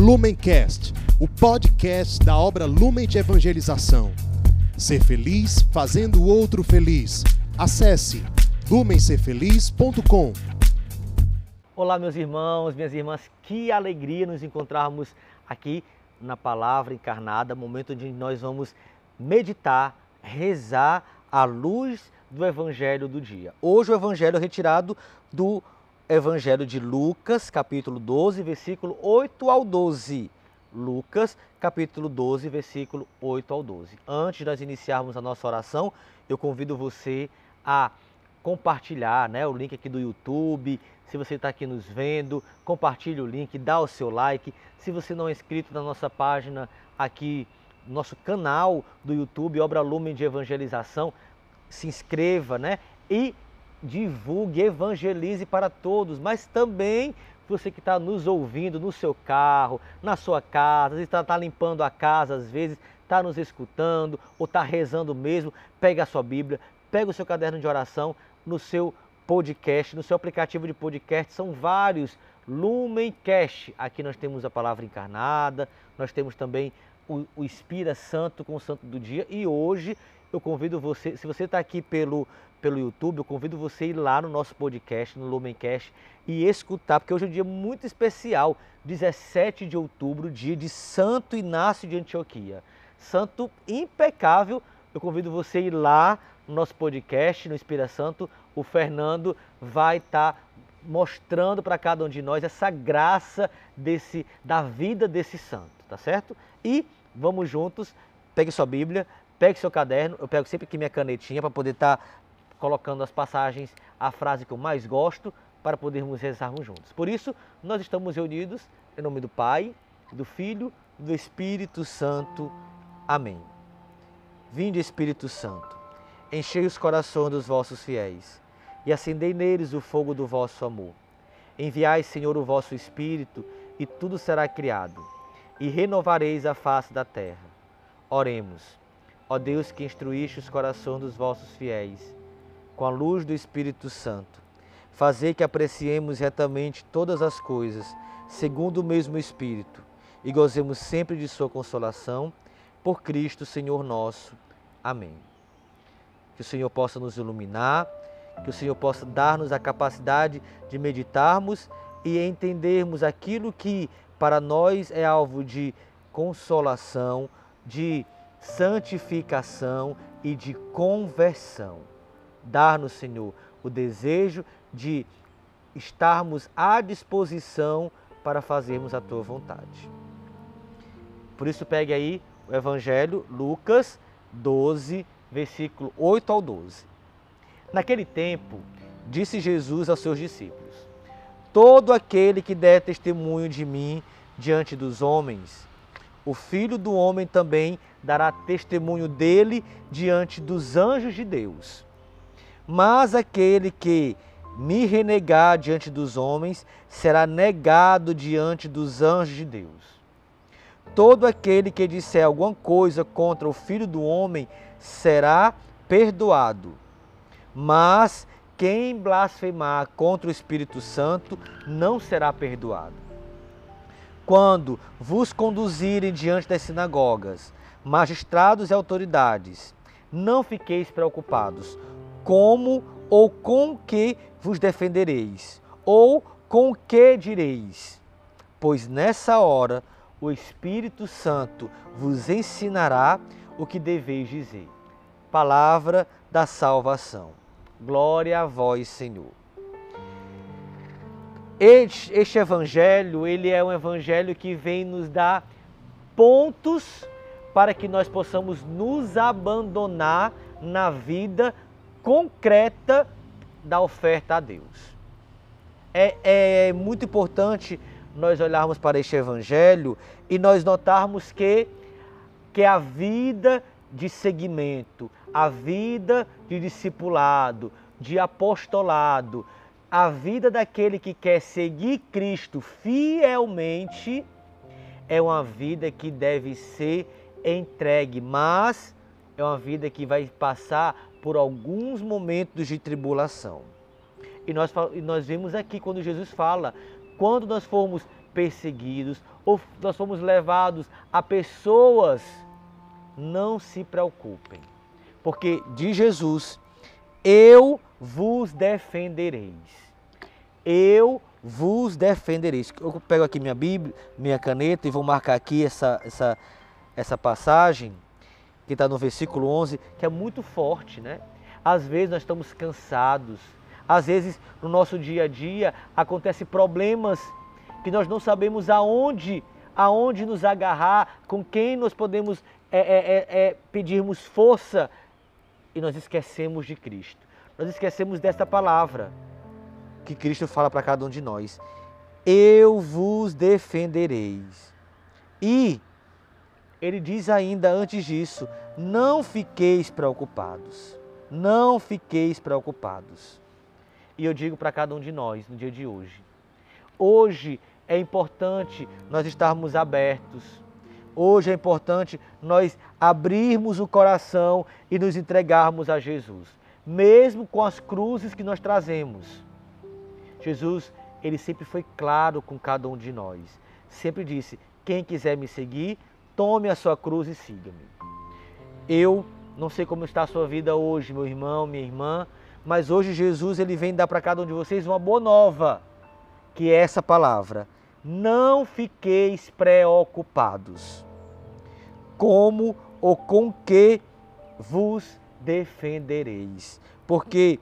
Lumencast, o podcast da obra Lumen de Evangelização. Ser feliz fazendo o outro feliz. Acesse lumencerfeliz.com. Olá, meus irmãos, minhas irmãs, que alegria nos encontrarmos aqui na Palavra Encarnada, momento onde nós vamos meditar, rezar à luz do Evangelho do dia. Hoje o Evangelho é retirado do Evangelho de Lucas, capítulo 12, versículo 8 ao 12. Lucas, capítulo 12, versículo 8 ao 12. Antes de nós iniciarmos a nossa oração, eu convido você a compartilhar né, o link aqui do YouTube. Se você está aqui nos vendo, compartilhe o link, dá o seu like. Se você não é inscrito na nossa página aqui, nosso canal do YouTube, Obra Lumen de Evangelização, se inscreva, né? E divulgue, evangelize para todos, mas também você que está nos ouvindo no seu carro, na sua casa, está tá limpando a casa às vezes, está nos escutando ou está rezando mesmo, pega a sua Bíblia, pega o seu caderno de oração no seu podcast, no seu aplicativo de podcast, são vários. Lumencast. Aqui nós temos a palavra encarnada, nós temos também o, o Espírito Santo com o Santo do Dia. E hoje eu convido você, se você está aqui pelo, pelo YouTube, eu convido você a ir lá no nosso podcast, no Lumencast, e escutar, porque hoje é um dia muito especial, 17 de outubro, dia de Santo Inácio de Antioquia. Santo impecável, eu convido você a ir lá no nosso podcast, no Inspira Santo, o Fernando vai estar tá mostrando para cada um de nós essa graça desse, da vida desse santo, tá certo? E vamos juntos, pegue sua Bíblia, Pegue seu caderno, eu pego sempre aqui minha canetinha para poder estar tá colocando as passagens, a frase que eu mais gosto, para podermos rezarmos juntos. Por isso, nós estamos reunidos em nome do Pai, do Filho do Espírito Santo. Amém. Vinde, Espírito Santo, enchei os corações dos vossos fiéis e acendei neles o fogo do vosso amor. Enviai, Senhor, o vosso Espírito, e tudo será criado, e renovareis a face da terra. Oremos. Ó Deus que instruíste os corações dos vossos fiéis, com a luz do Espírito Santo, fazei que apreciemos retamente todas as coisas, segundo o mesmo Espírito, e gozemos sempre de Sua consolação, por Cristo Senhor nosso. Amém. Que o Senhor possa nos iluminar, que o Senhor possa dar-nos a capacidade de meditarmos e entendermos aquilo que para nós é alvo de consolação, de santificação e de conversão. Dar-nos, Senhor, o desejo de estarmos à disposição para fazermos a tua vontade. Por isso, pegue aí o Evangelho, Lucas 12, versículo 8 ao 12. Naquele tempo, disse Jesus aos seus discípulos: Todo aquele que der testemunho de mim diante dos homens, o Filho do Homem também dará testemunho dele diante dos anjos de Deus. Mas aquele que me renegar diante dos homens será negado diante dos anjos de Deus. Todo aquele que disser alguma coisa contra o Filho do Homem será perdoado. Mas quem blasfemar contra o Espírito Santo não será perdoado. Quando vos conduzirem diante das sinagogas, magistrados e autoridades, não fiqueis preocupados como ou com que vos defendereis, ou com que direis, pois nessa hora o Espírito Santo vos ensinará o que deveis dizer. Palavra da salvação. Glória a vós, Senhor. Este, este evangelho, ele é um evangelho que vem nos dar pontos para que nós possamos nos abandonar na vida concreta da oferta a Deus. É, é muito importante nós olharmos para este Evangelho e nós notarmos que, que a vida de seguimento, a vida de discipulado, de apostolado, a vida daquele que quer seguir Cristo fielmente, é uma vida que deve ser entregue, mas é uma vida que vai passar por alguns momentos de tribulação. E nós, nós vemos aqui quando Jesus fala, quando nós formos perseguidos ou nós fomos levados a pessoas, não se preocupem, porque de Jesus, eu vos defendereis. Eu vos defendereis. Eu pego aqui minha Bíblia, minha caneta e vou marcar aqui essa, essa, essa passagem que está no versículo 11, que é muito forte, né? Às vezes nós estamos cansados, às vezes no nosso dia a dia acontecem problemas que nós não sabemos aonde, aonde nos agarrar, com quem nós podemos é, é, é, é pedirmos força e nós esquecemos de Cristo. Nós esquecemos desta palavra que Cristo fala para cada um de nós. Eu vos defendereis. E ele diz ainda antes disso: não fiqueis preocupados. Não fiqueis preocupados. E eu digo para cada um de nós no dia de hoje: hoje é importante nós estarmos abertos. Hoje é importante nós abrirmos o coração e nos entregarmos a Jesus, mesmo com as cruzes que nós trazemos. Jesus, ele sempre foi claro com cada um de nós. Sempre disse: quem quiser me seguir, Tome a sua cruz e siga-me. Eu não sei como está a sua vida hoje, meu irmão, minha irmã, mas hoje Jesus ele vem dar para cada um de vocês uma boa nova, que é essa palavra: não fiqueis preocupados. Como ou com que vos defendereis? Porque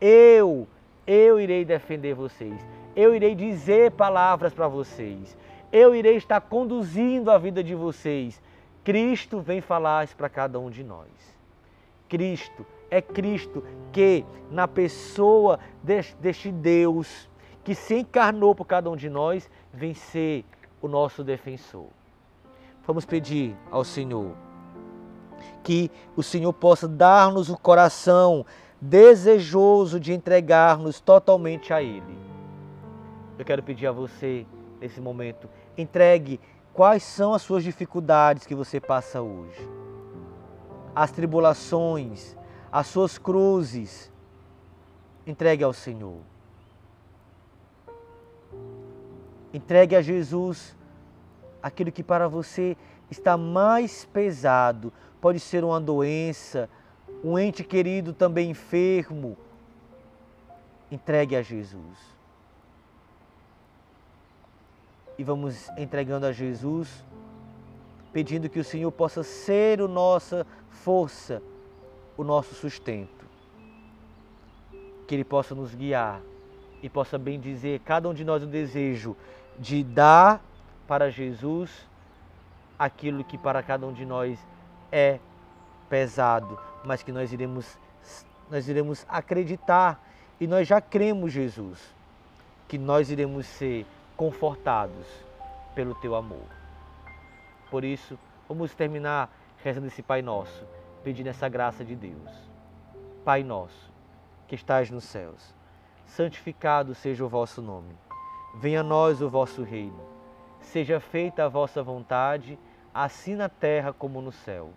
eu, eu irei defender vocês. Eu irei dizer palavras para vocês eu irei estar conduzindo a vida de vocês. Cristo vem falar para cada um de nós. Cristo, é Cristo que, na pessoa deste Deus que se encarnou por cada um de nós, vem ser o nosso defensor. Vamos pedir ao Senhor que o Senhor possa dar-nos o coração desejoso de entregar-nos totalmente a Ele. Eu quero pedir a você, nesse momento, Entregue quais são as suas dificuldades que você passa hoje. As tribulações, as suas cruzes. Entregue ao Senhor. Entregue a Jesus aquilo que para você está mais pesado. Pode ser uma doença, um ente querido também enfermo. Entregue a Jesus e vamos entregando a Jesus, pedindo que o Senhor possa ser a nossa força, o nosso sustento. Que Ele possa nos guiar e possa bem dizer cada um de nós o desejo de dar para Jesus aquilo que para cada um de nós é pesado, mas que nós iremos nós iremos acreditar e nós já cremos Jesus que nós iremos ser confortados pelo teu amor. Por isso, vamos terminar rezando esse Pai Nosso, pedindo essa graça de Deus. Pai Nosso, que estás nos céus, santificado seja o vosso nome. Venha a nós o vosso reino. Seja feita a vossa vontade, assim na terra como no céu.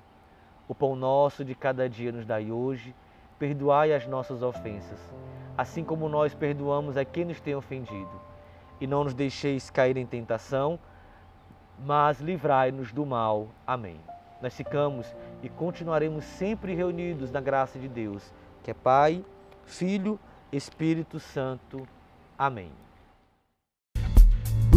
O pão nosso de cada dia nos dai hoje. Perdoai as nossas ofensas, assim como nós perdoamos a quem nos tem ofendido e não nos deixeis cair em tentação, mas livrai-nos do mal. Amém. Nós ficamos e continuaremos sempre reunidos na graça de Deus, que é Pai, Filho, Espírito Santo. Amém.